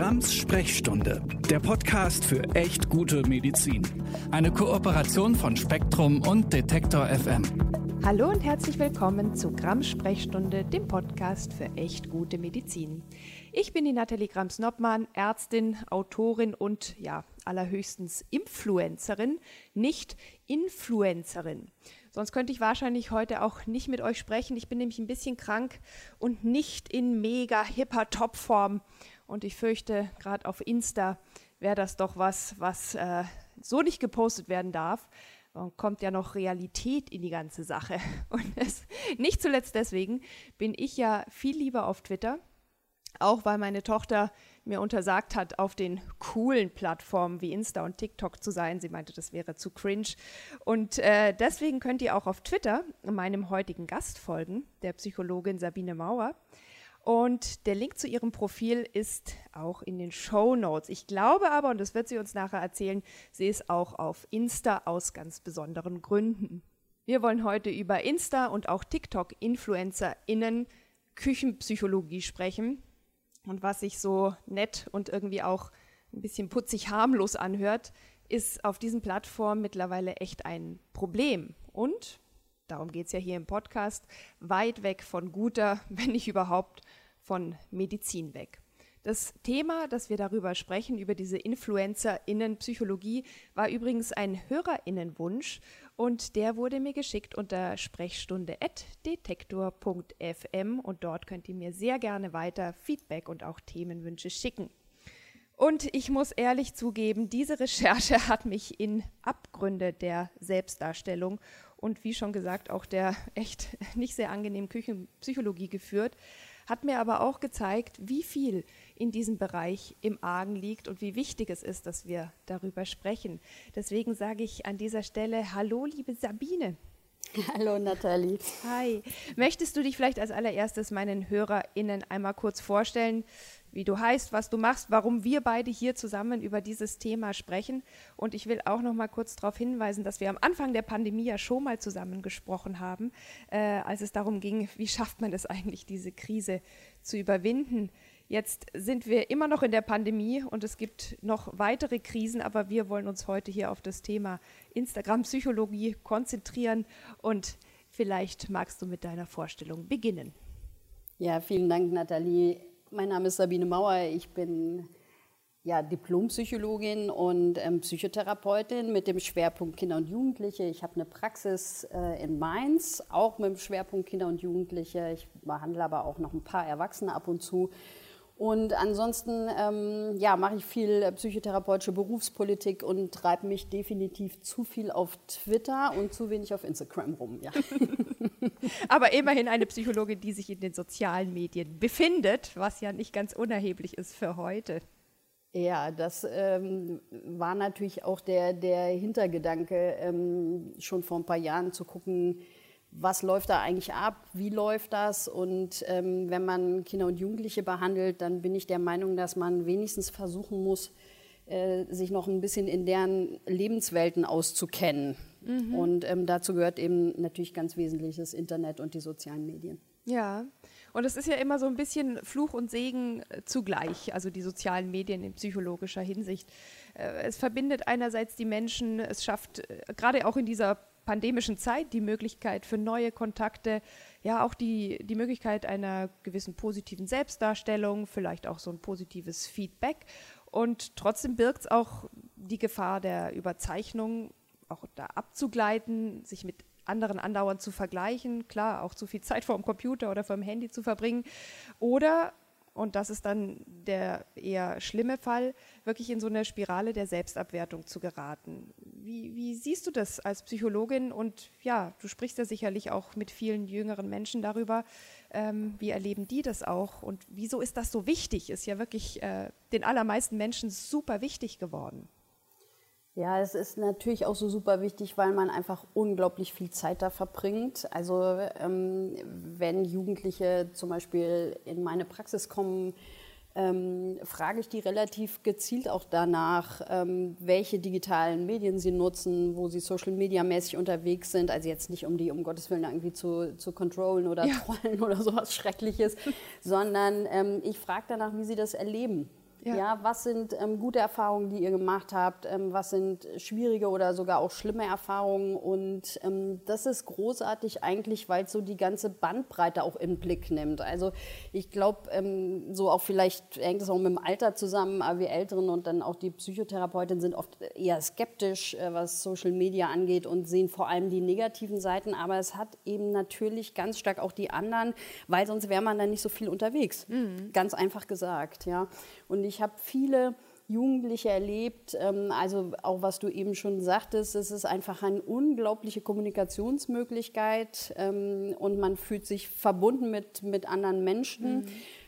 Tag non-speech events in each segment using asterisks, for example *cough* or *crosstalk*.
Grams Sprechstunde, der Podcast für echt gute Medizin. Eine Kooperation von Spektrum und Detektor FM. Hallo und herzlich willkommen zu Grams Sprechstunde, dem Podcast für echt gute Medizin. Ich bin die Nathalie Grams-Noppmann, Ärztin, Autorin und ja, allerhöchstens Influencerin, nicht Influencerin. Sonst könnte ich wahrscheinlich heute auch nicht mit euch sprechen. Ich bin nämlich ein bisschen krank und nicht in mega hipper Topform. Und ich fürchte, gerade auf Insta wäre das doch was, was äh, so nicht gepostet werden darf. Und kommt ja noch Realität in die ganze Sache. *laughs* Und es, nicht zuletzt deswegen bin ich ja viel lieber auf Twitter, auch weil meine Tochter mir untersagt hat, auf den coolen Plattformen wie Insta und TikTok zu sein. Sie meinte, das wäre zu cringe. Und äh, deswegen könnt ihr auch auf Twitter meinem heutigen Gast folgen, der Psychologin Sabine Mauer. Und der Link zu ihrem Profil ist auch in den Show Notes. Ich glaube aber, und das wird sie uns nachher erzählen, sie ist auch auf Insta aus ganz besonderen Gründen. Wir wollen heute über Insta und auch TikTok-InfluencerInnen Küchenpsychologie sprechen. Und was sich so nett und irgendwie auch ein bisschen putzig harmlos anhört, ist auf diesen Plattformen mittlerweile echt ein Problem. Und, darum geht es ja hier im Podcast, weit weg von guter, *laughs* wenn nicht überhaupt von Medizin weg. Das Thema, das wir darüber sprechen, über diese InfluencerInnen-Psychologie, war übrigens ein HörerInnenwunsch und der wurde mir geschickt unter sprechstunde.detektor.fm und dort könnt ihr mir sehr gerne weiter Feedback und auch Themenwünsche schicken. Und ich muss ehrlich zugeben, diese Recherche *laughs* hat mich in Abgründe der Selbstdarstellung und wie schon gesagt auch der echt nicht sehr angenehmen Küchenpsychologie geführt hat mir aber auch gezeigt, wie viel in diesem Bereich im Argen liegt und wie wichtig es ist, dass wir darüber sprechen. Deswegen sage ich an dieser Stelle Hallo, liebe Sabine. *laughs* Hallo Nathalie. Hi. Möchtest du dich vielleicht als allererstes meinen HörerInnen einmal kurz vorstellen? wie du heißt, was du machst, warum wir beide hier zusammen über dieses Thema sprechen. Und ich will auch noch mal kurz darauf hinweisen, dass wir am Anfang der Pandemie ja schon mal zusammen gesprochen haben, äh, als es darum ging, wie schafft man es eigentlich, diese Krise zu überwinden. Jetzt sind wir immer noch in der Pandemie und es gibt noch weitere Krisen, aber wir wollen uns heute hier auf das Thema Instagram-Psychologie konzentrieren und vielleicht magst du mit deiner Vorstellung beginnen. Ja, vielen Dank, Nathalie. Mein Name ist Sabine Mauer. Ich bin ja, Diplompsychologin und ähm, Psychotherapeutin mit dem Schwerpunkt Kinder und Jugendliche. Ich habe eine Praxis äh, in Mainz, auch mit dem Schwerpunkt Kinder und Jugendliche. Ich behandle aber auch noch ein paar Erwachsene ab und zu. Und ansonsten ähm, ja, mache ich viel psychotherapeutische Berufspolitik und treibe mich definitiv zu viel auf Twitter und zu wenig auf Instagram rum. Ja. *laughs* Aber immerhin eine Psychologin, die sich in den sozialen Medien befindet, was ja nicht ganz unerheblich ist für heute. Ja, das ähm, war natürlich auch der, der Hintergedanke, ähm, schon vor ein paar Jahren zu gucken, was läuft da eigentlich ab, wie läuft das. Und ähm, wenn man Kinder und Jugendliche behandelt, dann bin ich der Meinung, dass man wenigstens versuchen muss, äh, sich noch ein bisschen in deren Lebenswelten auszukennen. Mhm. Und ähm, dazu gehört eben natürlich ganz wesentlich das Internet und die sozialen Medien. Ja, und es ist ja immer so ein bisschen Fluch und Segen äh, zugleich, also die sozialen Medien in psychologischer Hinsicht. Äh, es verbindet einerseits die Menschen, es schafft äh, gerade auch in dieser pandemischen Zeit die Möglichkeit für neue Kontakte, ja auch die, die Möglichkeit einer gewissen positiven Selbstdarstellung, vielleicht auch so ein positives Feedback. Und trotzdem birgt es auch die Gefahr der Überzeichnung, auch da abzugleiten, sich mit anderen andauernd zu vergleichen, klar, auch zu viel Zeit vor dem Computer oder vor dem Handy zu verbringen. Oder und das ist dann der eher schlimme Fall, wirklich in so eine Spirale der Selbstabwertung zu geraten. Wie, wie, siehst du das als Psychologin? Und ja, du sprichst ja sicherlich auch mit vielen jüngeren Menschen darüber. Ähm, wie erleben die das auch? Und wieso ist das so wichtig? Ist ja wirklich äh, den allermeisten Menschen super wichtig geworden. Ja, es ist natürlich auch so super wichtig, weil man einfach unglaublich viel Zeit da verbringt. Also ähm, wenn Jugendliche zum Beispiel in meine Praxis kommen, ähm, frage ich die relativ gezielt auch danach, ähm, welche digitalen Medien sie nutzen, wo sie Social Media mäßig unterwegs sind. Also jetzt nicht, um die um Gottes Willen irgendwie zu, zu controllen oder ja. trollen oder sowas Schreckliches, *laughs* sondern ähm, ich frage danach, wie sie das erleben. Ja. ja was sind ähm, gute Erfahrungen, die ihr gemacht habt? Ähm, was sind schwierige oder sogar auch schlimme Erfahrungen? Und ähm, das ist großartig eigentlich, weil es so die ganze Bandbreite auch den Blick nimmt. Also ich glaube, ähm, so auch vielleicht hängt es auch mit dem Alter zusammen, aber wir Älteren und dann auch die Psychotherapeutinnen sind oft eher skeptisch, äh, was Social Media angeht und sehen vor allem die negativen Seiten. Aber es hat eben natürlich ganz stark auch die anderen, weil sonst wäre man dann nicht so viel unterwegs. Mhm. Ganz einfach gesagt, ja. Und ich habe viele Jugendliche erlebt, ähm, also auch was du eben schon sagtest, es ist einfach eine unglaubliche Kommunikationsmöglichkeit ähm, und man fühlt sich verbunden mit, mit anderen Menschen. Mhm.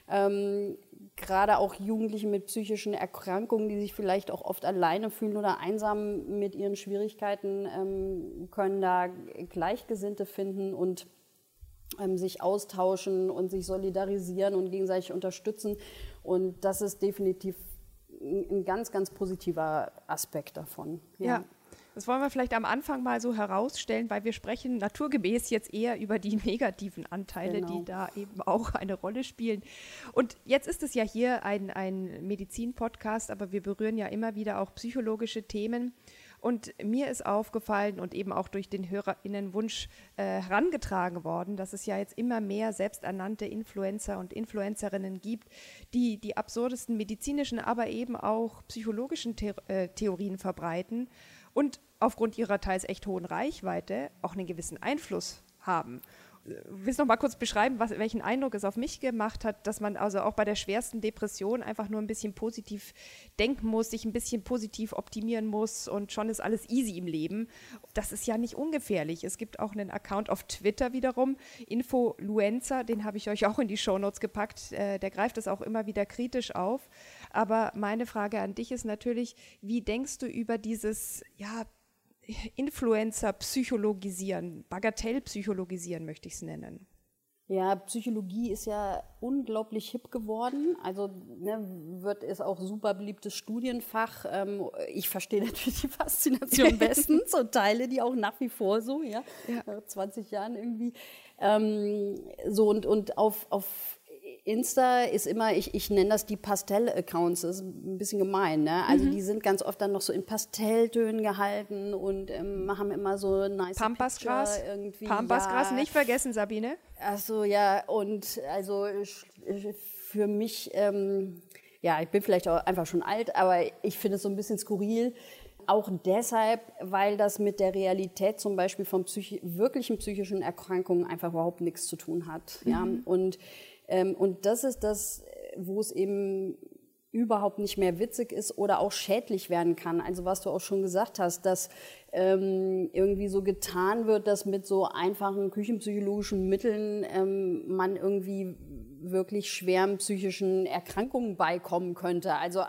Ähm, gerade auch Jugendliche mit psychischen Erkrankungen, die sich vielleicht auch oft alleine fühlen oder einsam mit ihren Schwierigkeiten, ähm, können da Gleichgesinnte finden und ähm, sich austauschen und sich solidarisieren und gegenseitig unterstützen. Und das ist definitiv ein ganz, ganz positiver Aspekt davon. ja. ja. Das wollen wir vielleicht am Anfang mal so herausstellen, weil wir sprechen naturgemäß jetzt eher über die *laughs* negativen Anteile, genau. die da eben auch eine Rolle spielen. Und jetzt ist es ja hier ein, ein Medizin-Podcast, aber wir berühren ja immer wieder auch psychologische Themen. Und mir ist aufgefallen und eben auch durch den HörerInnenwunsch äh, herangetragen worden, dass es ja jetzt immer mehr selbsternannte Influencer und Influencerinnen gibt, die die absurdesten medizinischen, aber eben auch psychologischen The äh, Theorien verbreiten und aufgrund ihrer teils echt hohen Reichweite auch einen gewissen Einfluss haben willst du noch mal kurz beschreiben, was, welchen Eindruck es auf mich gemacht hat, dass man also auch bei der schwersten Depression einfach nur ein bisschen positiv denken muss, sich ein bisschen positiv optimieren muss und schon ist alles easy im Leben. Das ist ja nicht ungefährlich. Es gibt auch einen Account auf Twitter wiederum, Infoluenza, den habe ich euch auch in die Shownotes gepackt. Äh, der greift das auch immer wieder kritisch auf. Aber meine Frage an dich ist natürlich, wie denkst du über dieses, ja, Influencer psychologisieren, Bagatellpsychologisieren möchte ich es nennen. Ja, Psychologie ist ja unglaublich hip geworden. Also ne, wird es auch super beliebtes Studienfach. Ähm, ich verstehe natürlich die Faszination *laughs* bestens und teile die auch nach wie vor so, ja, ja. nach 20 Jahren irgendwie. Ähm, so und, und auf, auf Insta ist immer, ich, ich nenne das die Pastell-Accounts, das ist ein bisschen gemein. Ne? Also mhm. die sind ganz oft dann noch so in Pastelltönen gehalten und ähm, haben immer so nice Pampasgras irgendwie. Pampasgras ja. nicht vergessen, Sabine. Achso, ja, und also für mich, ähm, ja, ich bin vielleicht auch einfach schon alt, aber ich finde es so ein bisschen skurril. Auch deshalb, weil das mit der Realität zum Beispiel von psychi wirklichen psychischen Erkrankungen einfach überhaupt nichts zu tun hat. Mhm. Ja? Und und das ist das, wo es eben überhaupt nicht mehr witzig ist oder auch schädlich werden kann. Also was du auch schon gesagt hast, dass ähm, irgendwie so getan wird, dass mit so einfachen küchenpsychologischen Mitteln ähm, man irgendwie wirklich schweren psychischen Erkrankungen beikommen könnte. Also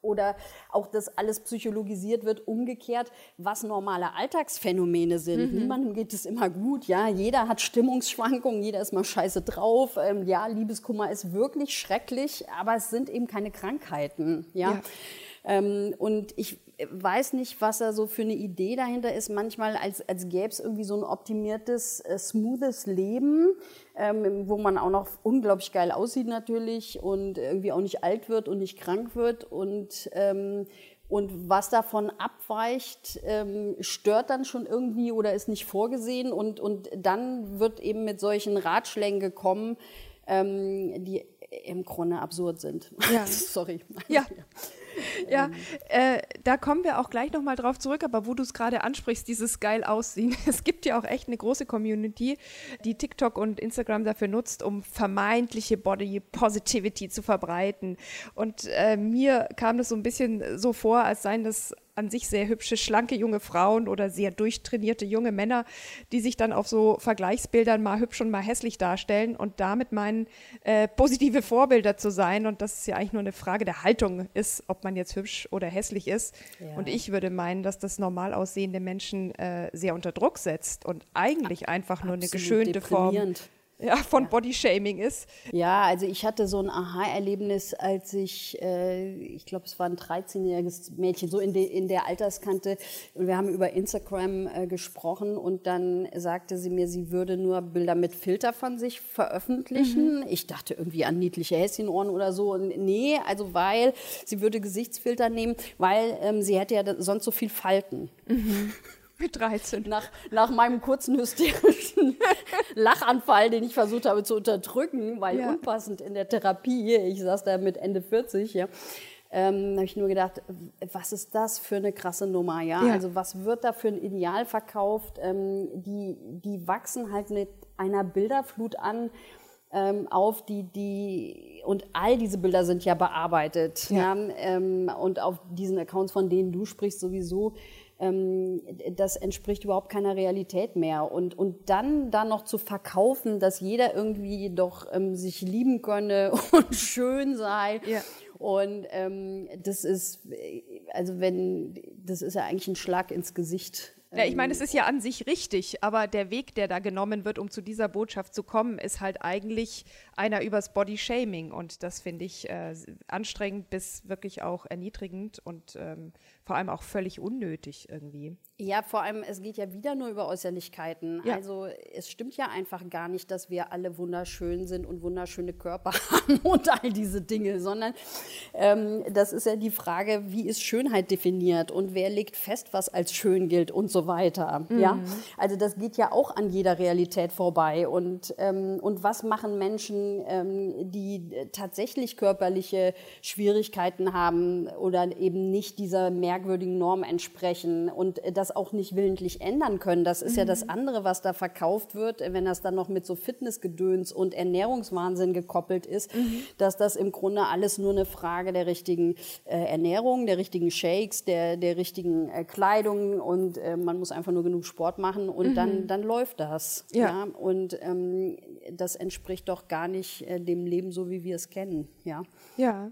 oder auch das alles psychologisiert wird, umgekehrt, was normale Alltagsphänomene sind. Mhm. Niemandem geht es immer gut, ja. Jeder hat Stimmungsschwankungen, jeder ist mal scheiße drauf. Ähm, ja, Liebeskummer ist wirklich schrecklich, aber es sind eben keine Krankheiten, ja. ja. Ähm, und ich weiß nicht, was da so für eine Idee dahinter ist. Manchmal, als, als gäbe es irgendwie so ein optimiertes, äh, smoothes Leben, ähm, wo man auch noch unglaublich geil aussieht natürlich und irgendwie auch nicht alt wird und nicht krank wird und ähm, und was davon abweicht, ähm, stört dann schon irgendwie oder ist nicht vorgesehen. Und, und dann wird eben mit solchen Ratschlägen gekommen, ähm, die im Grunde absurd sind. Ja. *laughs* Sorry. Ja. *laughs* ja, äh, da kommen wir auch gleich nochmal drauf zurück, aber wo du es gerade ansprichst, dieses geil aussehen. *laughs* Es gibt ja auch echt eine große Community, die TikTok und Instagram dafür nutzt, um vermeintliche Body Positivity zu verbreiten. Und äh, mir kam das so ein bisschen so vor, als seien das an sich sehr hübsche, schlanke junge Frauen oder sehr durchtrainierte junge Männer, die sich dann auf so Vergleichsbildern mal hübsch und mal hässlich darstellen und damit meinen, äh, positive Vorbilder zu sein. Und das ist ja eigentlich nur eine Frage der Haltung ist, ob man jetzt hübsch oder hässlich ist. Ja. Und ich würde meinen, dass das normal aussehende Menschen äh, sehr unter Druck setzt und eigentlich einfach nur eine geschönte Form ja, von ja. Bodyshaming ist. Ja, also ich hatte so ein Aha-Erlebnis, als ich, äh, ich glaube, es war ein 13-jähriges Mädchen, so in, de, in der Alterskante. Und wir haben über Instagram äh, gesprochen und dann sagte sie mir, sie würde nur Bilder mit Filter von sich veröffentlichen. Mhm. Ich dachte irgendwie an niedliche Häschenohren oder so. Und nee, also weil sie würde Gesichtsfilter nehmen, weil ähm, sie hätte ja sonst so viel Falten. Mhm. *laughs* Mit 13. Nach, nach meinem kurzen hysterischen *laughs* Lachanfall, den ich versucht habe zu unterdrücken, weil ja. unpassend in der Therapie, ich saß da mit Ende 40, ja, ähm, habe ich nur gedacht, was ist das für eine krasse Nummer, ja? ja. Also was wird da für ein Ideal verkauft? Ähm, die, die wachsen halt mit einer Bilderflut an, ähm, auf die, die, und all diese Bilder sind ja bearbeitet, ja. ja ähm, und auf diesen Accounts, von denen du sprichst, sowieso ähm, das entspricht überhaupt keiner Realität mehr. Und, und dann da noch zu verkaufen, dass jeder irgendwie doch ähm, sich lieben könne *laughs* und schön sei. Ja. Und ähm, das ist, also wenn, das ist ja eigentlich ein Schlag ins Gesicht. Ja, ich meine, es ist ja an sich richtig, aber der Weg, der da genommen wird, um zu dieser Botschaft zu kommen, ist halt eigentlich einer übers Body Shaming. Und das finde ich äh, anstrengend bis wirklich auch erniedrigend und ähm, vor allem auch völlig unnötig irgendwie. Ja, vor allem, es geht ja wieder nur über Äußerlichkeiten. Ja. Also es stimmt ja einfach gar nicht, dass wir alle wunderschön sind und wunderschöne Körper *laughs* haben und all diese Dinge, sondern ähm, das ist ja die Frage, wie ist Schönheit definiert und wer legt fest, was als schön gilt und so weiter. Mhm. Ja? Also das geht ja auch an jeder Realität vorbei. Und, ähm, und was machen Menschen, ähm, die tatsächlich körperliche Schwierigkeiten haben oder eben nicht dieser merkwürdigen Normen entsprechen und das auch nicht willentlich ändern können. Das ist mhm. ja das mhm. andere, was da verkauft wird, wenn das dann noch mit so Fitnessgedöns und Ernährungswahnsinn gekoppelt ist, mhm. dass das im Grunde alles nur eine Frage der richtigen äh, Ernährung, der richtigen Shakes, der, der richtigen äh, Kleidung und äh, man muss einfach nur genug Sport machen und mhm. dann, dann läuft das. Ja. ja? Und ähm, das entspricht doch gar nicht äh, dem Leben so, wie wir es kennen. Ja. Ja.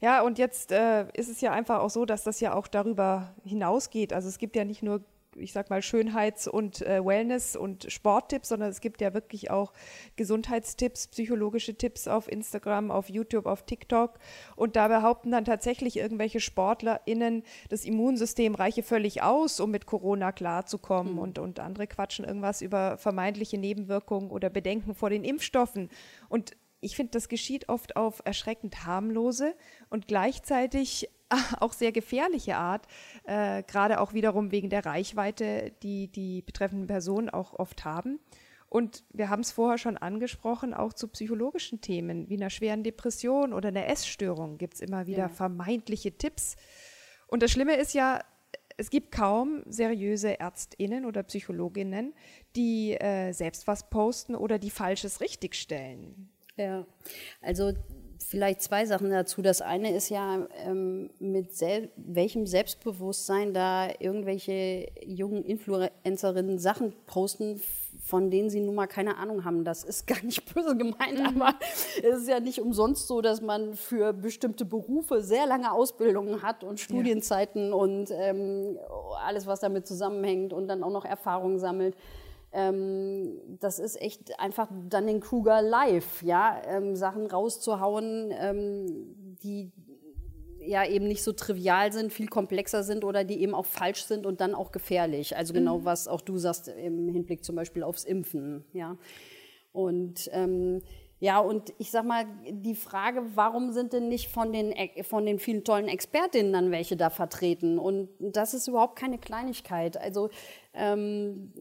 Ja, und jetzt äh, ist es ja einfach auch so, dass das ja auch darüber hinausgeht. Also es gibt ja nicht nur ich sag mal, Schönheits- und äh, Wellness- und Sporttipps, sondern es gibt ja wirklich auch Gesundheitstipps, psychologische Tipps auf Instagram, auf YouTube, auf TikTok. Und da behaupten dann tatsächlich irgendwelche SportlerInnen, das Immunsystem reiche völlig aus, um mit Corona klarzukommen. Mhm. Und, und andere quatschen irgendwas über vermeintliche Nebenwirkungen oder Bedenken vor den Impfstoffen. Und ich finde, das geschieht oft auf erschreckend harmlose und gleichzeitig *laughs* auch sehr gefährliche Art, äh, gerade auch wiederum wegen der Reichweite, die die betreffenden Personen auch oft haben. Und wir haben es vorher schon angesprochen, auch zu psychologischen Themen wie einer schweren Depression oder einer Essstörung gibt es immer wieder ja. vermeintliche Tipps. Und das Schlimme ist ja, es gibt kaum seriöse Ärztinnen oder Psychologinnen, die äh, selbst was posten oder die Falsches richtigstellen. Ja, also vielleicht zwei Sachen dazu. Das eine ist ja, ähm, mit sel welchem Selbstbewusstsein da irgendwelche jungen Influencerinnen Sachen posten, von denen sie nun mal keine Ahnung haben. Das ist *laughs* gar nicht böse gemeint, mhm. aber es ist ja nicht umsonst so, dass man für bestimmte Berufe sehr lange Ausbildungen hat und Studienzeiten ja. und ähm, alles, was damit zusammenhängt und dann auch noch Erfahrungen sammelt. Ähm, das ist echt einfach dann den Kruger live, ja, ähm, Sachen rauszuhauen, ähm, die ja eben nicht so trivial sind, viel komplexer sind oder die eben auch falsch sind und dann auch gefährlich. Also genau, mhm. was auch du sagst im Hinblick zum Beispiel aufs Impfen, ja. Und ähm, ja, und ich sag mal, die Frage, warum sind denn nicht von den, von den vielen tollen Expertinnen dann welche da vertreten? Und das ist überhaupt keine Kleinigkeit. Also ähm,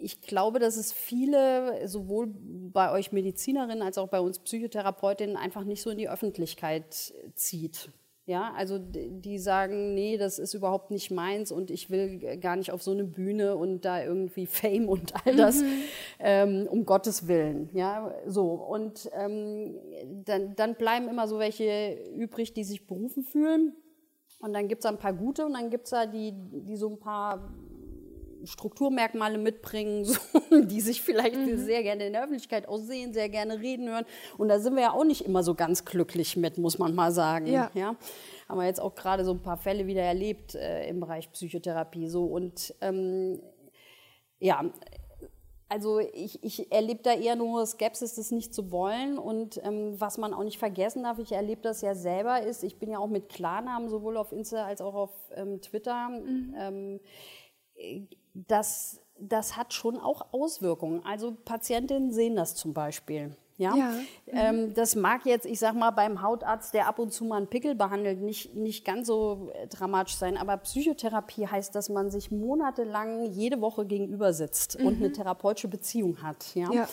ich glaube, dass es viele, sowohl bei euch Medizinerinnen als auch bei uns Psychotherapeutinnen, einfach nicht so in die Öffentlichkeit zieht. Ja, also die sagen, nee, das ist überhaupt nicht meins und ich will gar nicht auf so eine Bühne und da irgendwie *laughs* Fame und all das, mhm. ähm, um Gottes Willen. Ja, so. Und ähm, dann, dann bleiben immer so welche übrig, die sich berufen fühlen. Und dann gibt es ein paar gute und dann gibt es da die, die so ein paar Strukturmerkmale mitbringen, *laughs* so, die sich vielleicht mhm. sehr gerne in der Öffentlichkeit aussehen, sehr gerne reden hören. Und da sind wir ja auch nicht immer so ganz glücklich mit, muss man mal sagen. Ja. ja? Haben wir jetzt auch gerade so ein paar Fälle wieder erlebt äh, im Bereich Psychotherapie. So. Und ähm, ja, also ich, ich erlebe da eher nur Skepsis, das nicht zu wollen. Und ähm, was man auch nicht vergessen darf, ich erlebe das ja selber, ist, ich bin ja auch mit Klarnamen sowohl auf Insta als auch auf ähm, Twitter. Mhm. Ähm, das, das hat schon auch Auswirkungen. Also Patientinnen sehen das zum Beispiel. Ja, ja. Ähm, das mag jetzt, ich sag mal, beim Hautarzt, der ab und zu mal einen Pickel behandelt, nicht, nicht ganz so äh, dramatisch sein. Aber Psychotherapie heißt, dass man sich monatelang jede Woche gegenüber sitzt mhm. und eine therapeutische Beziehung hat. Ja. ja.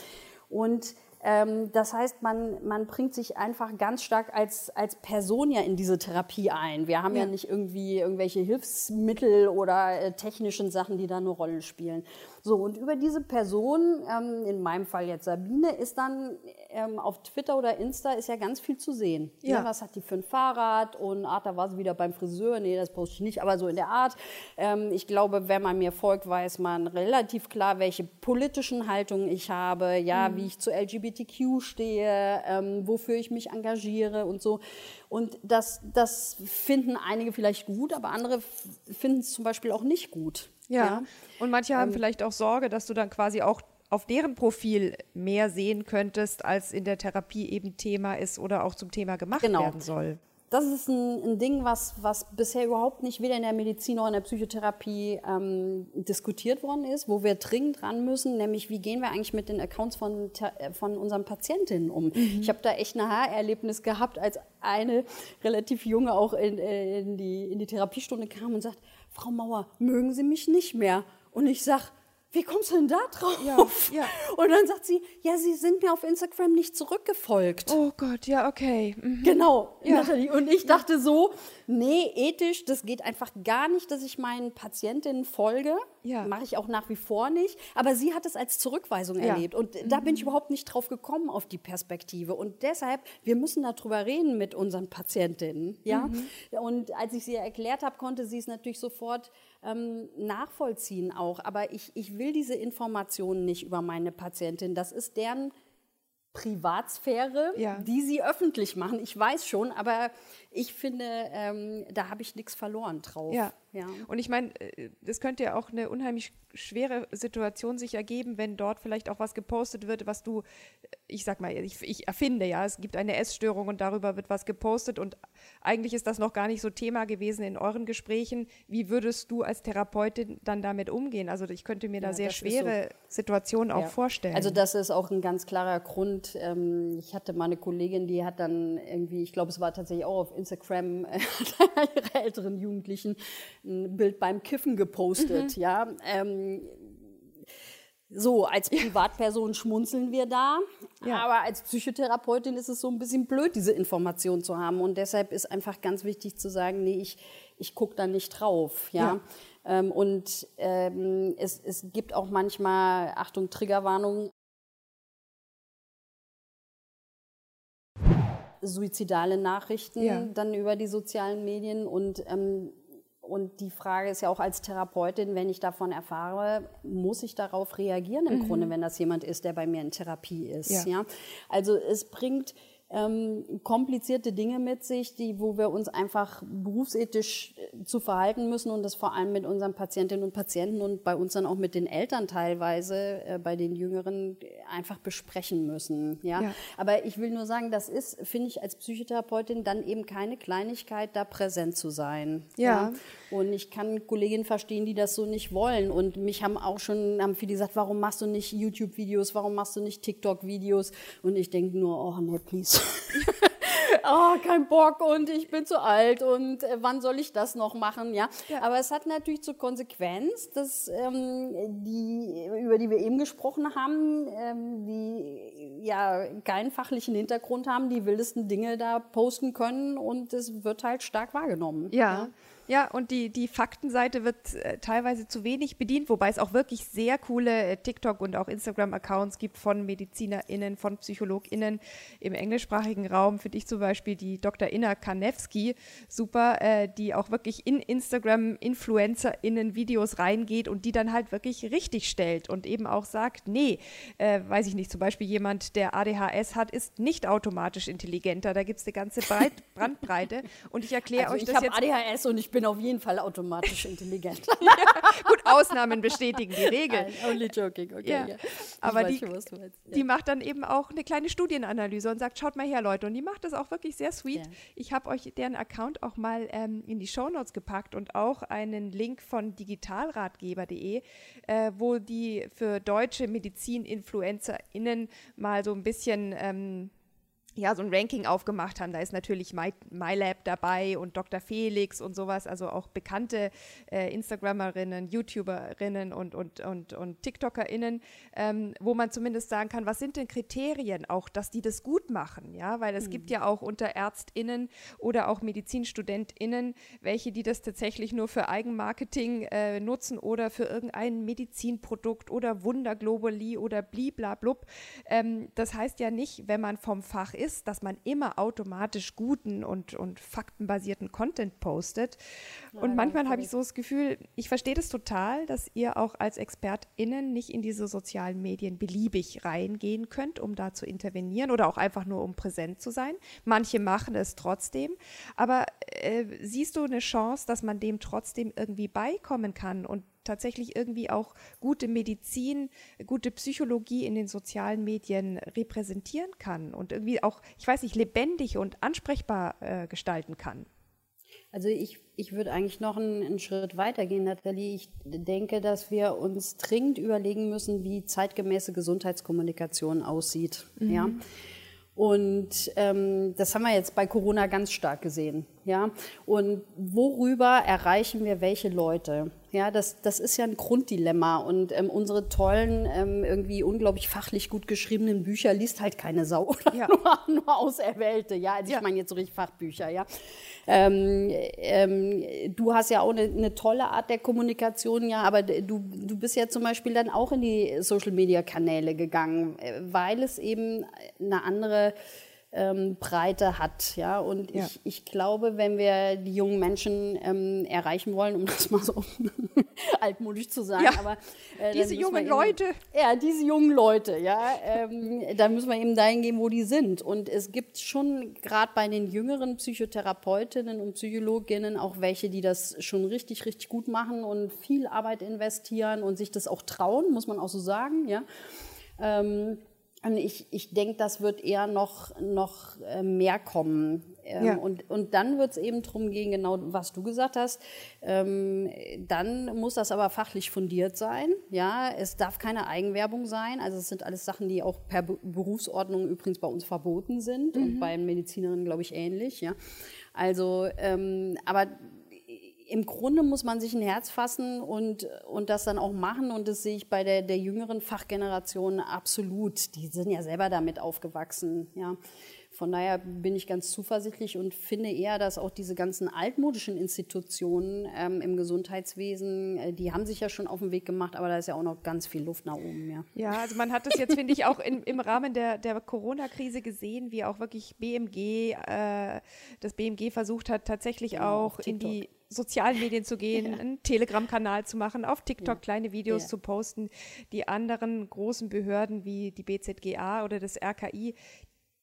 Und das heißt, man, man bringt sich einfach ganz stark als, als Person ja in diese Therapie ein. Wir haben ja, ja nicht irgendwie irgendwelche Hilfsmittel oder äh, technischen Sachen, die da eine Rolle spielen. So, und über diese Person, ähm, in meinem Fall jetzt Sabine, ist dann ähm, auf Twitter oder Insta ist ja ganz viel zu sehen. Ja. ja was hat die für ein Fahrrad? Und ach, da war sie wieder beim Friseur. Nee, das poste ich nicht, aber so in der Art. Ähm, ich glaube, wenn man mir folgt, weiß man relativ klar, welche politischen Haltungen ich habe, ja, mhm. wie ich zu LGBTQ stehe, ähm, wofür ich mich engagiere und so. Und das, das finden einige vielleicht gut, aber andere finden es zum Beispiel auch nicht gut. Ja. Und manche haben ähm, vielleicht auch Sorge, dass du dann quasi auch auf deren Profil mehr sehen könntest, als in der Therapie eben Thema ist oder auch zum Thema gemacht genau. werden soll. Das ist ein, ein, Ding, was, was bisher überhaupt nicht weder in der Medizin noch in der Psychotherapie ähm, diskutiert worden ist, wo wir dringend ran müssen, nämlich wie gehen wir eigentlich mit den Accounts von, von unseren Patientinnen um. Mhm. Ich habe da echt ein Haarerlebnis gehabt, als eine relativ junge auch in, in, die, in die Therapiestunde kam und sagt, Frau Mauer, mögen Sie mich nicht mehr? Und ich sage, wie kommst du denn da drauf? Ja, ja. *laughs* Und dann sagt sie, ja, Sie sind mir auf Instagram nicht zurückgefolgt. Oh Gott, ja, okay. Mhm. Genau, ja. Nathalie. Und ich dachte so, nee, ethisch, das geht einfach gar nicht, dass ich meinen Patientinnen folge. Ja. Mache ich auch nach wie vor nicht. Aber sie hat es als Zurückweisung erlebt. Und mhm. da bin ich überhaupt nicht drauf gekommen, auf die Perspektive. Und deshalb, wir müssen darüber reden mit unseren Patientinnen. Ja? Mhm. Und als ich sie erklärt habe, konnte sie es natürlich sofort ähm, nachvollziehen auch. Aber ich, ich will diese Informationen nicht über meine Patientin. Das ist deren Privatsphäre, ja. die sie öffentlich machen. Ich weiß schon, aber ich finde, ähm, da habe ich nichts verloren drauf. Ja. Ja. Und ich meine, es äh, könnte ja auch eine unheimlich schwere Situation sich ergeben, wenn dort vielleicht auch was gepostet wird, was du, ich sag mal, ich, ich erfinde, ja, es gibt eine Essstörung und darüber wird was gepostet und eigentlich ist das noch gar nicht so Thema gewesen in euren Gesprächen. Wie würdest du als Therapeutin dann damit umgehen? Also ich könnte mir ja, da sehr schwere so. Situationen auch vorstellen. Also das ist auch ein ganz klarer Grund. Ähm, ich hatte mal eine Kollegin, die hat dann irgendwie, ich glaube, es war tatsächlich auch auf Instagram *laughs* äh, ihre älteren Jugendlichen ein Bild beim Kiffen gepostet. Mhm. Ja, ähm, so, als Privatperson schmunzeln wir da, ja. aber als Psychotherapeutin ist es so ein bisschen blöd, diese Information zu haben. Und deshalb ist einfach ganz wichtig zu sagen, nee, ich, ich gucke da nicht drauf. Ja. ja. Ähm, und ähm, es, es gibt auch manchmal, Achtung, Triggerwarnung, suizidale Nachrichten ja. dann über die sozialen Medien und ähm, und die Frage ist ja auch als Therapeutin, wenn ich davon erfahre, muss ich darauf reagieren im mhm. Grunde, wenn das jemand ist, der bei mir in Therapie ist. Ja. ja? Also es bringt ähm, komplizierte Dinge mit sich, die, wo wir uns einfach berufsethisch äh, zu verhalten müssen und das vor allem mit unseren Patientinnen und Patienten und bei uns dann auch mit den Eltern teilweise, äh, bei den Jüngeren einfach besprechen müssen. Ja? ja? Aber ich will nur sagen, das ist, finde ich, als Psychotherapeutin dann eben keine Kleinigkeit, da präsent zu sein. Ja. ja? Und ich kann Kolleginnen verstehen, die das so nicht wollen. Und mich haben auch schon, haben viele gesagt, warum machst du nicht YouTube-Videos, warum machst du nicht TikTok-Videos? Und ich denke nur, oh nee, please. *laughs* oh, kein Bock und ich bin zu alt und äh, wann soll ich das noch machen? Ja? ja. Aber es hat natürlich zur Konsequenz, dass ähm, die, über die wir eben gesprochen haben, ähm, die ja keinen fachlichen Hintergrund haben, die wildesten Dinge da posten können und es wird halt stark wahrgenommen. ja. ja. Ja, und die, die Faktenseite wird äh, teilweise zu wenig bedient, wobei es auch wirklich sehr coole äh, TikTok- und auch Instagram-Accounts gibt von MedizinerInnen, von PsychologInnen im englischsprachigen Raum. Für dich zum Beispiel die Dr. Inna Kanewski, super, äh, die auch wirklich in Instagram-InfluencerInnen Videos reingeht und die dann halt wirklich richtig stellt und eben auch sagt, nee, äh, weiß ich nicht, zum Beispiel jemand, der ADHS hat, ist nicht automatisch intelligenter. Da gibt es eine ganze Breit *laughs* Brandbreite. Und ich erkläre also euch ich das jetzt. Ich ADHS und ich bin auf jeden Fall automatisch intelligent. *laughs* ja, gut, Ausnahmen bestätigen die Regel. Only joking, okay. Ja. Ja. Aber die, schon, die macht dann eben auch eine kleine Studienanalyse und sagt, schaut mal her, Leute. Und die macht das auch wirklich sehr sweet. Ich habe euch deren Account auch mal ähm, in die Shownotes gepackt und auch einen Link von digitalratgeber.de, äh, wo die für deutsche Medizin-InfluencerInnen mal so ein bisschen ähm, ja, so ein Ranking aufgemacht haben. Da ist natürlich My, MyLab dabei und Dr. Felix und sowas, also auch bekannte äh, Instagrammerinnen, YouTuberinnen und, und, und, und TikTokerinnen, ähm, wo man zumindest sagen kann, was sind denn Kriterien auch, dass die das gut machen, ja, weil es mhm. gibt ja auch unter ÄrztInnen oder auch MedizinstudentInnen welche, die das tatsächlich nur für Eigenmarketing äh, nutzen oder für irgendein Medizinprodukt oder Wunderglobally oder bliblablub. Ähm, das heißt ja nicht, wenn man vom Fach ist, ist, dass man immer automatisch guten und, und faktenbasierten Content postet. und ja, manchmal habe ich so das Gefühl, ich verstehe das total, dass ihr auch als ExpertInnen nicht in diese sozialen Medien beliebig reingehen könnt, um da zu intervenieren oder auch einfach nur um präsent zu sein. Manche machen es trotzdem. Aber äh, siehst du eine Chance, dass man dem trotzdem irgendwie beikommen kann und tatsächlich irgendwie auch gute Medizin, gute Psychologie in den sozialen Medien repräsentieren kann und irgendwie auch, ich weiß nicht, lebendig und ansprechbar äh, gestalten kann. Also ich, ich würde eigentlich noch einen, einen, Schritt weiter gehen, Nathalie. Ich denke, dass wir uns dringend überlegen müssen, wie zeitgemäße Gesundheitskommunikation aussieht. Mhm. Ja. Und ähm, das haben wir jetzt bei Corona ganz stark gesehen. Ja? Und worüber erreichen wir welche Leute? Ja, das, das ist ja ein Grunddilemma. Und ähm, unsere tollen, ähm, irgendwie unglaublich fachlich gut geschriebenen Bücher liest halt keine Sau *laughs* oder ja. nur, nur Auserwählte. Ja, also ja. ich meine jetzt so richtig Fachbücher. Ja, ähm, ähm, du hast ja auch eine, eine, tolle Art der Kommunikation, ja, aber du, du bist ja zum Beispiel dann auch in die Social-Media-Kanäle gegangen, äh, weil es eben eine andere ähm, Breite hat. Ja? Und ja. Ich, ich glaube, wenn wir die jungen Menschen ähm, erreichen wollen, um *laughs* das mal so *laughs* altmodisch zu sagen, ja. aber äh, diese jungen eben, Leute. Ja, diese jungen Leute, ja, ähm, da müssen wir eben dahin gehen, wo die sind. Und es gibt schon gerade bei den jüngeren Psychotherapeutinnen und Psychologinnen auch welche, die das schon richtig, richtig gut machen und viel Arbeit investieren und sich das auch trauen, muss man auch so sagen, ja. Ähm, und ich, ich denke, das wird eher noch, noch äh, mehr kommen. Ähm, ja. und, und dann wird es eben darum gehen, genau was du gesagt hast. Ähm, dann muss das aber fachlich fundiert sein. Ja, es darf keine Eigenwerbung sein. Also es sind alles Sachen, die auch per Berufsordnung übrigens bei uns verboten sind mhm. und bei Medizinerinnen, glaube ich, ähnlich. Ja, also ähm, aber im Grunde muss man sich ein Herz fassen und, und das dann auch machen. Und das sehe ich bei der, der jüngeren Fachgeneration absolut. Die sind ja selber damit aufgewachsen. Ja. Von daher bin ich ganz zuversichtlich und finde eher, dass auch diese ganzen altmodischen Institutionen ähm, im Gesundheitswesen, äh, die haben sich ja schon auf den Weg gemacht, aber da ist ja auch noch ganz viel Luft nach oben. Ja, ja also man hat das jetzt, finde ich, auch in, im Rahmen der, der Corona-Krise gesehen, wie auch wirklich BMG, äh, das BMG versucht hat, tatsächlich genau, auch in die sozialen Medien zu gehen, *laughs* ja. einen Telegram-Kanal zu machen, auf TikTok ja. kleine Videos ja. zu posten. Die anderen großen Behörden wie die BZGA oder das RKI,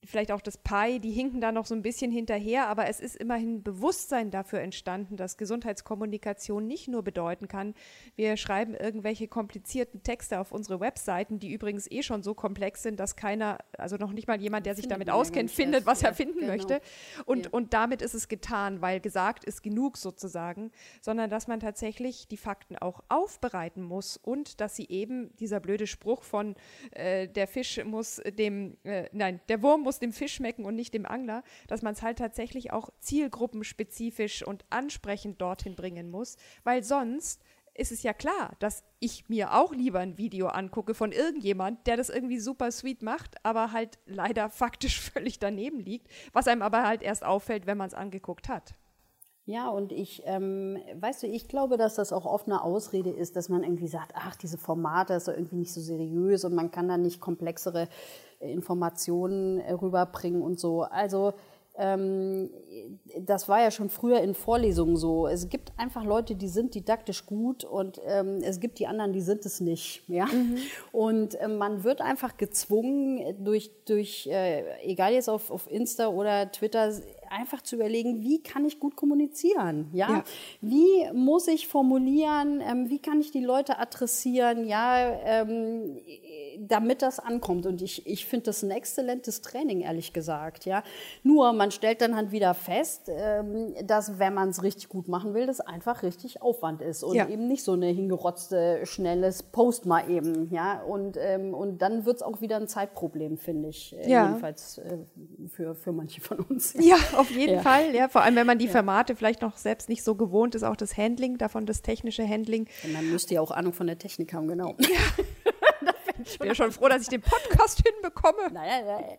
vielleicht auch das PI, die hinken da noch so ein bisschen hinterher, aber es ist immerhin Bewusstsein dafür entstanden, dass Gesundheitskommunikation nicht nur bedeuten kann, wir schreiben irgendwelche komplizierten Texte auf unsere Webseiten, die übrigens eh schon so komplex sind, dass keiner, also noch nicht mal jemand, der sich findet damit auskennt, findet, was er finden genau. möchte. Und, ja. und damit ist es getan, weil gesagt ist genug sozusagen, sondern dass man tatsächlich die Fakten auch aufbereiten muss und dass sie eben, dieser blöde Spruch von äh, der Fisch muss dem, äh, nein, der Wurm muss muss dem Fisch schmecken und nicht dem Angler, dass man es halt tatsächlich auch zielgruppenspezifisch und ansprechend dorthin bringen muss, weil sonst ist es ja klar, dass ich mir auch lieber ein Video angucke von irgendjemand, der das irgendwie super sweet macht, aber halt leider faktisch *laughs* völlig daneben liegt, was einem aber halt erst auffällt, wenn man es angeguckt hat. Ja, und ich, ähm, weißt du, ich glaube, dass das auch oft eine Ausrede ist, dass man irgendwie sagt, ach, diese Formate ist doch irgendwie nicht so seriös und man kann da nicht komplexere Informationen äh, rüberbringen und so. Also ähm, das war ja schon früher in Vorlesungen so. Es gibt einfach Leute, die sind didaktisch gut und ähm, es gibt die anderen, die sind es nicht. Ja? Mhm. Und äh, man wird einfach gezwungen, durch, durch äh, egal jetzt auf, auf Insta oder Twitter, einfach zu überlegen, wie kann ich gut kommunizieren? Ja, ja. wie muss ich formulieren? Ähm, wie kann ich die Leute adressieren? Ja, ähm, damit das ankommt. Und ich, ich finde das ein exzellentes Training, ehrlich gesagt. Ja, nur man stellt dann halt wieder fest, ähm, dass wenn man es richtig gut machen will, das einfach richtig Aufwand ist und ja. eben nicht so eine hingerotzte schnelles Post mal eben. Ja, und ähm, und dann wird es auch wieder ein Zeitproblem, finde ich. Äh, ja. Jedenfalls äh, für, für manche von uns. Ja, auf jeden ja. Fall. Ja, vor allem, wenn man die Formate vielleicht noch selbst nicht so gewohnt ist, auch das Handling, davon das technische Handling. Und man müsste ja auch Ahnung von der Technik haben, genau. Ja. *laughs* ich bin ja schon froh, dass ich den Podcast *laughs* hinbekomme. Naja, naja.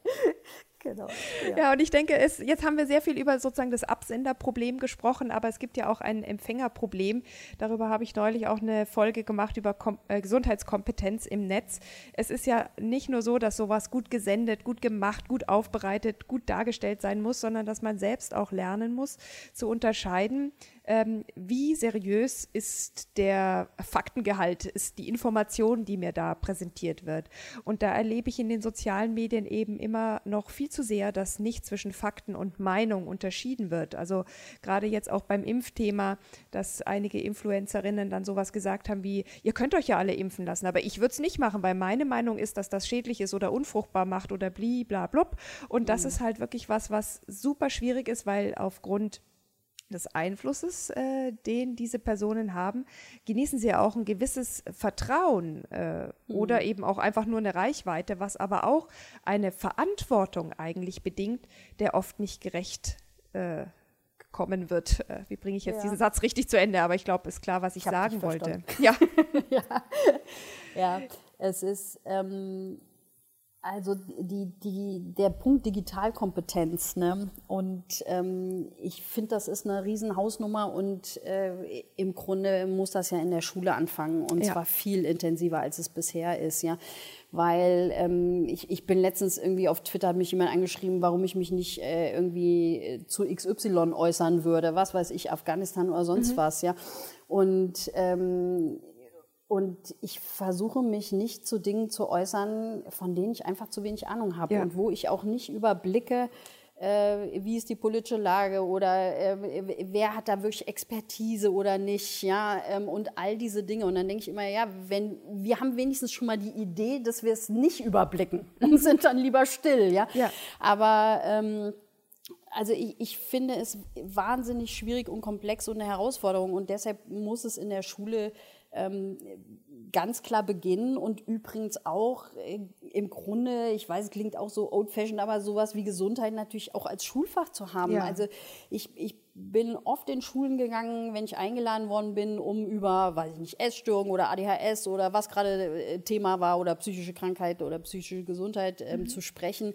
Genau. Ja. ja, und ich denke, es, jetzt haben wir sehr viel über sozusagen das Absenderproblem gesprochen, aber es gibt ja auch ein Empfängerproblem. Darüber habe ich neulich auch eine Folge gemacht über Kom äh, Gesundheitskompetenz im Netz. Es ist ja nicht nur so, dass sowas gut gesendet, gut gemacht, gut aufbereitet, gut dargestellt sein muss, sondern dass man selbst auch lernen muss zu unterscheiden, ähm, wie seriös ist der Faktengehalt, ist die Information, die mir da präsentiert wird. Und da erlebe ich in den sozialen Medien eben immer noch viel zu sehr, dass nicht zwischen Fakten und Meinung unterschieden wird. Also gerade jetzt auch beim Impfthema, dass einige Influencerinnen dann sowas gesagt haben wie, ihr könnt euch ja alle impfen lassen, aber ich würde es nicht machen, weil meine Meinung ist, dass das schädlich ist oder unfruchtbar macht oder bli, bla, blub. Und das mhm. ist halt wirklich was, was super schwierig ist, weil aufgrund des Einflusses, äh, den diese Personen haben, genießen sie ja auch ein gewisses Vertrauen äh, mhm. oder eben auch einfach nur eine Reichweite, was aber auch eine Verantwortung eigentlich bedingt, der oft nicht gerecht äh, kommen wird. Äh, wie bringe ich jetzt ja. diesen Satz richtig zu Ende? Aber ich glaube, ist klar, was ich, ich sagen wollte. Ja. *laughs* ja. ja, es ist. Ähm also die, die, der Punkt Digitalkompetenz, ne? Und ähm, ich finde, das ist eine Riesenhausnummer und äh, im Grunde muss das ja in der Schule anfangen und ja. zwar viel intensiver, als es bisher ist, ja. Weil ähm, ich, ich bin letztens irgendwie auf Twitter, hat mich jemand angeschrieben, warum ich mich nicht äh, irgendwie zu XY äußern würde, was weiß ich, Afghanistan oder sonst mhm. was, ja. Und ähm, und ich versuche mich nicht zu Dingen zu äußern, von denen ich einfach zu wenig Ahnung habe ja. und wo ich auch nicht überblicke, äh, wie ist die politische Lage oder äh, wer hat da wirklich Expertise oder nicht, ja, ähm, und all diese Dinge. Und dann denke ich immer, ja, wenn wir haben wenigstens schon mal die Idee, dass wir es nicht überblicken *laughs* und sind dann lieber still, ja. ja. Aber ähm, also ich, ich, finde es wahnsinnig schwierig und komplex und eine Herausforderung und deshalb muss es in der Schule ganz klar beginnen und übrigens auch äh, im Grunde, ich weiß, es klingt auch so old-fashioned, aber sowas wie Gesundheit natürlich auch als Schulfach zu haben. Ja. Also ich, ich bin oft in Schulen gegangen, wenn ich eingeladen worden bin, um über, weiß ich nicht, Essstörungen oder ADHS oder was gerade äh, Thema war oder psychische Krankheit oder psychische Gesundheit ähm, mhm. zu sprechen.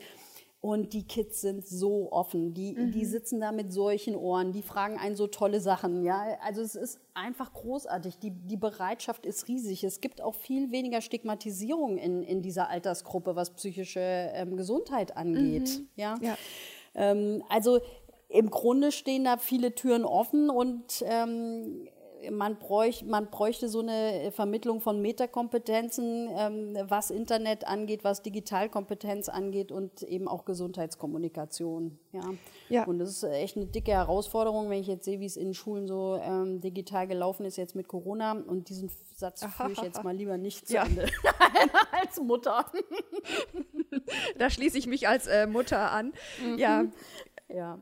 Und die Kids sind so offen, die, mhm. die sitzen da mit solchen Ohren, die fragen einen so tolle Sachen. Ja? Also es ist einfach großartig, die, die Bereitschaft ist riesig. Es gibt auch viel weniger Stigmatisierung in, in dieser Altersgruppe, was psychische ähm, Gesundheit angeht. Mhm. Ja? ja. Ähm, also im Grunde stehen da viele Türen offen und ähm, man, bräuch, man bräuchte so eine Vermittlung von Metakompetenzen, ähm, was Internet angeht, was Digitalkompetenz angeht und eben auch Gesundheitskommunikation. Ja. ja. Und das ist echt eine dicke Herausforderung, wenn ich jetzt sehe, wie es in Schulen so ähm, digital gelaufen ist jetzt mit Corona. Und diesen Satz führe ich jetzt mal lieber nicht zu ja. Ende *laughs* als Mutter. *laughs* da schließe ich mich als äh, Mutter an. Mhm. Ja. Ja.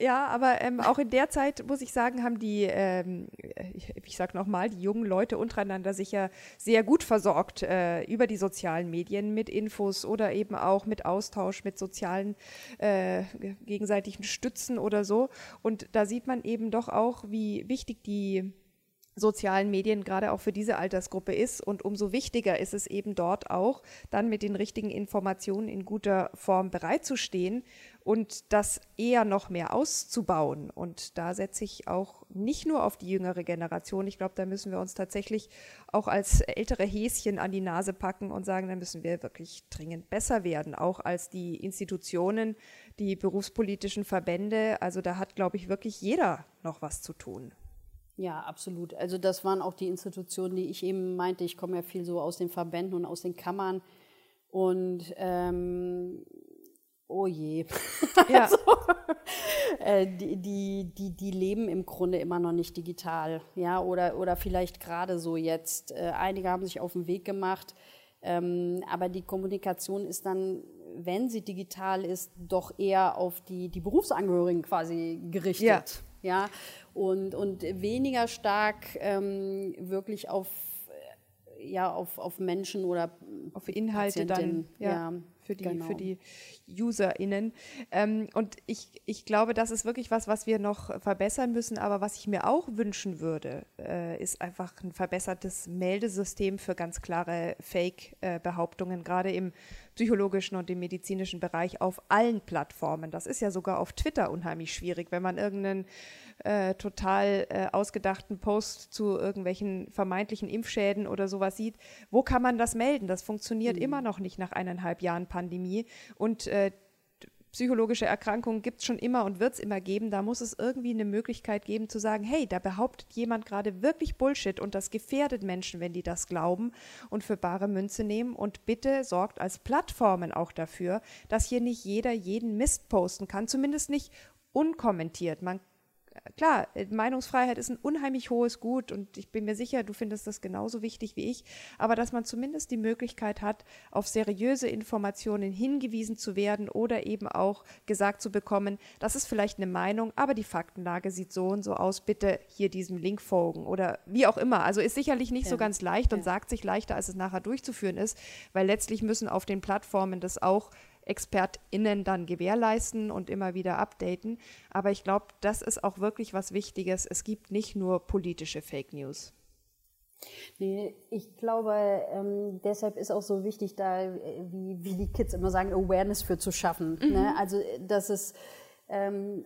Ja, aber ähm, auch in der Zeit, muss ich sagen, haben die, ähm, ich, ich sage nochmal, die jungen Leute untereinander sich ja sehr gut versorgt äh, über die sozialen Medien mit Infos oder eben auch mit Austausch, mit sozialen äh, gegenseitigen Stützen oder so. Und da sieht man eben doch auch, wie wichtig die sozialen Medien gerade auch für diese Altersgruppe ist. Und umso wichtiger ist es eben dort auch, dann mit den richtigen Informationen in guter Form bereitzustehen und das eher noch mehr auszubauen. Und da setze ich auch nicht nur auf die jüngere Generation. Ich glaube, da müssen wir uns tatsächlich auch als ältere Häschen an die Nase packen und sagen, da müssen wir wirklich dringend besser werden, auch als die Institutionen, die berufspolitischen Verbände. Also da hat, glaube ich, wirklich jeder noch was zu tun. Ja, absolut. Also das waren auch die Institutionen, die ich eben meinte. Ich komme ja viel so aus den Verbänden und aus den Kammern. Und ähm, Oh je. *laughs* Ja. also, äh, die, die, die, die leben im Grunde immer noch nicht digital. Ja, oder, oder vielleicht gerade so jetzt. Äh, einige haben sich auf den Weg gemacht. Ähm, aber die Kommunikation ist dann, wenn sie digital ist, doch eher auf die, die Berufsangehörigen quasi gerichtet. Ja. ja? Und, und weniger stark ähm, wirklich auf ja auf, auf Menschen oder auf Inhalte dann ja, ja, für die genau. für die UserInnen. Ähm, und ich, ich glaube, das ist wirklich was, was wir noch verbessern müssen. Aber was ich mir auch wünschen würde, äh, ist einfach ein verbessertes Meldesystem für ganz klare Fake-Behauptungen, gerade im psychologischen und im medizinischen Bereich auf allen Plattformen. Das ist ja sogar auf Twitter unheimlich schwierig, wenn man irgendeinen äh, total äh, ausgedachten Post zu irgendwelchen vermeintlichen Impfschäden oder sowas sieht. Wo kann man das melden? Das funktioniert mhm. immer noch nicht nach eineinhalb Jahren Pandemie. Und äh, psychologische Erkrankungen gibt es schon immer und wird es immer geben. Da muss es irgendwie eine Möglichkeit geben zu sagen, hey, da behauptet jemand gerade wirklich Bullshit und das gefährdet Menschen, wenn die das glauben und für bare Münze nehmen. Und bitte sorgt als Plattformen auch dafür, dass hier nicht jeder jeden Mist posten kann, zumindest nicht unkommentiert. Man klar, äh, Meinungsfreiheit ist ein unheimlich hohes Gut und ich bin mir sicher, du findest das genauso wichtig wie ich, aber dass man zumindest die Möglichkeit hat, auf seriöse Informationen hingewiesen zu werden oder eben auch gesagt zu bekommen, das ist vielleicht eine Meinung, aber die Faktenlage sieht so und so aus, bitte hier diesem Link folgen oder wie auch immer. Also ist sicherlich nicht ja. so ganz leicht und ja. sagt sich leichter, als es nachher durchzuführen ist, weil letztlich müssen auf den Plattformen das auch ExpertInnen dann gewährleisten und immer wieder updaten. Aber ich glaube, das ist auch wirklich was Wichtiges. Es gibt nicht nur politische Fake News. Nee, ich glaube, ähm, deshalb ist auch so wichtig, da, äh, wie, wie die Kids immer sagen, Awareness für zu schaffen. Ne? Mhm. Ne? Also, dass es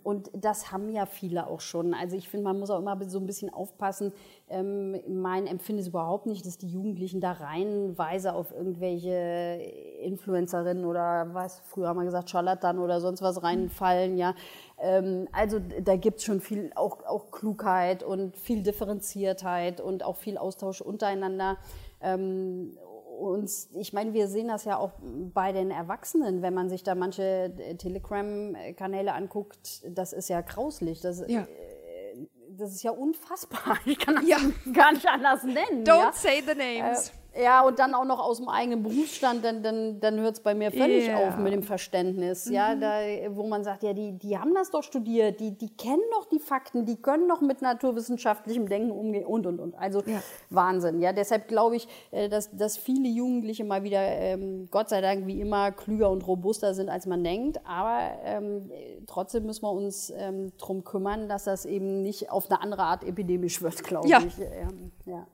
und das haben ja viele auch schon. Also ich finde, man muss auch immer so ein bisschen aufpassen. Ähm, mein Empfinden ist überhaupt nicht, dass die Jugendlichen da reihenweise auf irgendwelche Influencerinnen oder was, früher haben wir gesagt, Charlatan oder sonst was reinfallen, ja. Ähm, also da gibt es schon viel, auch, auch Klugheit und viel Differenziertheit und auch viel Austausch untereinander. Ähm, und ich meine, wir sehen das ja auch bei den Erwachsenen, wenn man sich da manche äh, Telegram-Kanäle anguckt, das ist ja grauslich. Das, ja. Äh, das ist ja unfassbar. *laughs* Ich kann das ja. gar nicht anders nennen. Don't ja? say the names. Äh, ja, und dann auch noch aus dem eigenen Berufsstand, dann, dann, dann hört es bei mir völlig yeah. auf mit dem Verständnis. Mhm. Ja, da, wo man sagt, ja, die, die haben das doch studiert, die, die kennen doch die Fakten, die können doch mit naturwissenschaftlichem Denken umgehen und, und, und. Also ja. Wahnsinn. Ja, deshalb glaube ich, äh, dass, dass viele Jugendliche mal wieder, ähm, Gott sei Dank, wie immer, klüger und robuster sind, als man denkt. Aber ähm, trotzdem müssen wir uns ähm, darum kümmern, dass das eben nicht auf eine andere Art epidemisch wird, glaube ja. ich. Ähm, ja.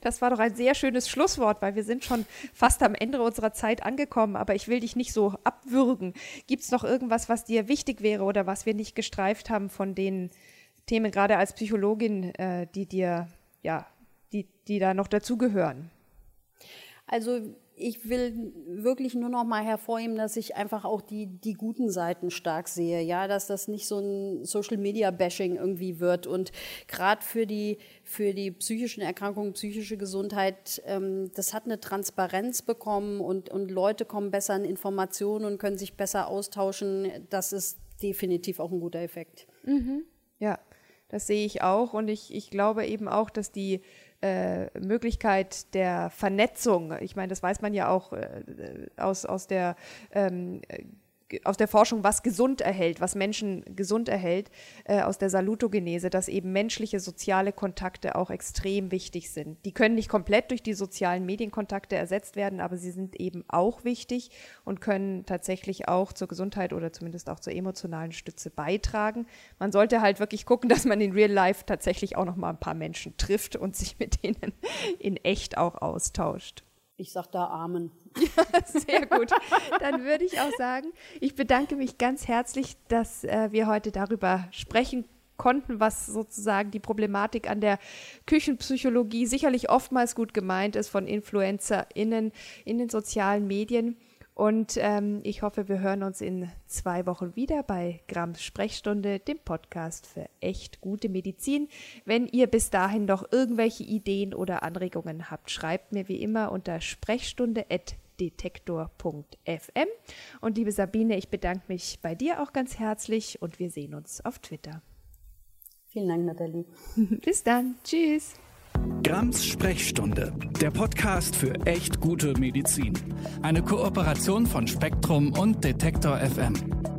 Das war doch ein sehr schönes Schlusswort, weil wir sind schon fast am Ende unserer Zeit angekommen, aber ich will dich nicht so abwürgen. Gibt es noch irgendwas, was dir wichtig wäre oder was wir nicht gestreift haben von den Themen, gerade als Psychologin, äh, die dir, ja, die, die da noch dazugehören? Also ich will wirklich nur noch mal hervorheben, dass ich einfach auch die, die guten Seiten stark sehe, ja, dass das nicht so ein Social Media Bashing irgendwie wird und gerade für die für die psychischen Erkrankungen, psychische Gesundheit, ähm, das hat eine Transparenz bekommen und und Leute kommen besser in Informationen und können sich besser austauschen. Das ist definitiv auch ein guter Effekt. Mhm. Ja, das sehe ich auch und ich ich glaube eben auch, dass die äh, Möglichkeit der Vernetzung, ich meine, das weiß man ja auch äh, aus, aus der ähm, aus der Forschung, was gesund erhält, was Menschen gesund erhält, äh, aus der Salutogenese, dass eben menschliche soziale Kontakte auch extrem wichtig sind. Die können nicht komplett durch die sozialen Medienkontakte ersetzt werden, aber sie sind eben auch wichtig und können tatsächlich auch zur Gesundheit oder zumindest auch zur emotionalen Stütze beitragen. Man sollte halt wirklich gucken, dass man in Real Life tatsächlich auch noch mal ein paar Menschen trifft und sich mit denen in echt auch austauscht. Ich sage da Amen. *laughs* Ja, sehr gut. Dann würde ich auch sagen, ich bedanke mich ganz herzlich, dass äh, wir heute darüber sprechen konnten, was sozusagen die Problematik an der Küchenpsychologie sicherlich oftmals gut gemeint ist von InfluencerInnen in den sozialen Medien. Und ähm, ich hoffe, wir hören uns in zwei Wochen wieder bei Grams Sprechstunde, dem Podcast für echt gute Medizin. Wenn ihr bis dahin noch irgendwelche Ideen oder Anregungen habt, schreibt mir wie immer unter sprechstunde@ detektor.fm. Und liebe Sabine, ich bedanke mich bei dir auch ganz herzlich und wir sehen uns auf Twitter. Vielen Dank, Nathalie. *laughs* Bis dann. Tschüss. Grams Sprechstunde, der Podcast für echt gute Medizin. Eine Kooperation von Spektrum und Detektor FM.